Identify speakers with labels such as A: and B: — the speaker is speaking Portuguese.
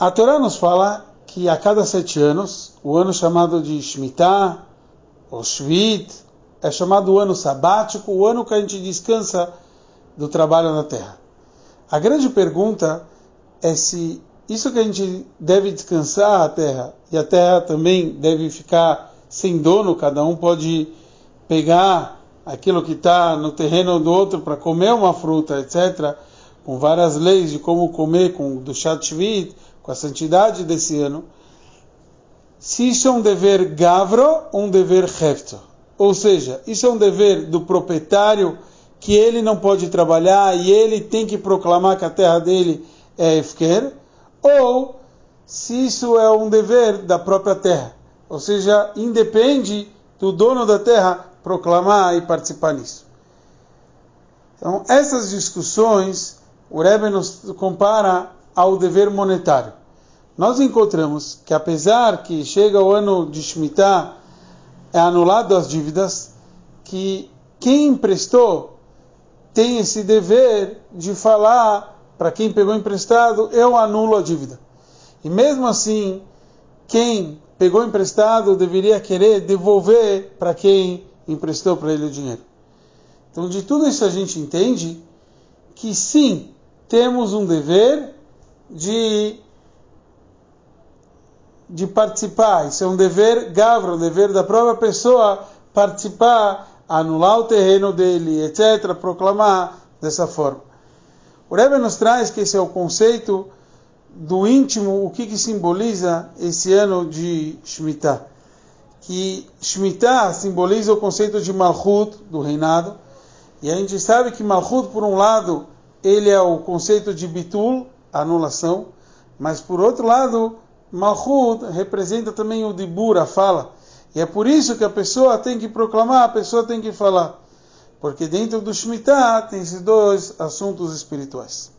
A: A Torá nos fala que a cada sete anos, o ano chamado de Shemitah, ou Shvit, é chamado o ano sabático, o ano que a gente descansa do trabalho na terra. A grande pergunta é se isso que a gente deve descansar a terra e a terra também deve ficar sem dono, cada um pode pegar aquilo que está no terreno do outro para comer uma fruta, etc., com várias leis de como comer, com do Shat com a santidade desse ano, se isso é um dever gavro ou um dever hefto. Ou seja, isso é um dever do proprietário que ele não pode trabalhar e ele tem que proclamar que a terra dele é Efker, ou se isso é um dever da própria terra. Ou seja, independe do dono da terra proclamar e participar nisso. Então, essas discussões, o Rebbe nos compara ao dever monetário. Nós encontramos que apesar que chega o ano de Shemitah, é anulado as dívidas, que quem emprestou tem esse dever de falar para quem pegou emprestado, eu anulo a dívida. E mesmo assim, quem pegou emprestado deveria querer devolver para quem emprestou para ele o dinheiro. Então, de tudo isso a gente entende que sim, temos um dever de de participar. Isso é um dever gavro, um dever da própria pessoa participar, anular o terreno dele, etc., proclamar dessa forma. O Rebbe nos traz que esse é o conceito do íntimo, o que, que simboliza esse ano de Shemitah. Que Shemitah simboliza o conceito de Malchut, do reinado, e a gente sabe que Malchut, por um lado, ele é o conceito de Bitul, anulação, mas por outro lado, Malchut representa também o Dibur, a fala. E é por isso que a pessoa tem que proclamar, a pessoa tem que falar. Porque dentro do Shemitah tem esses dois assuntos espirituais.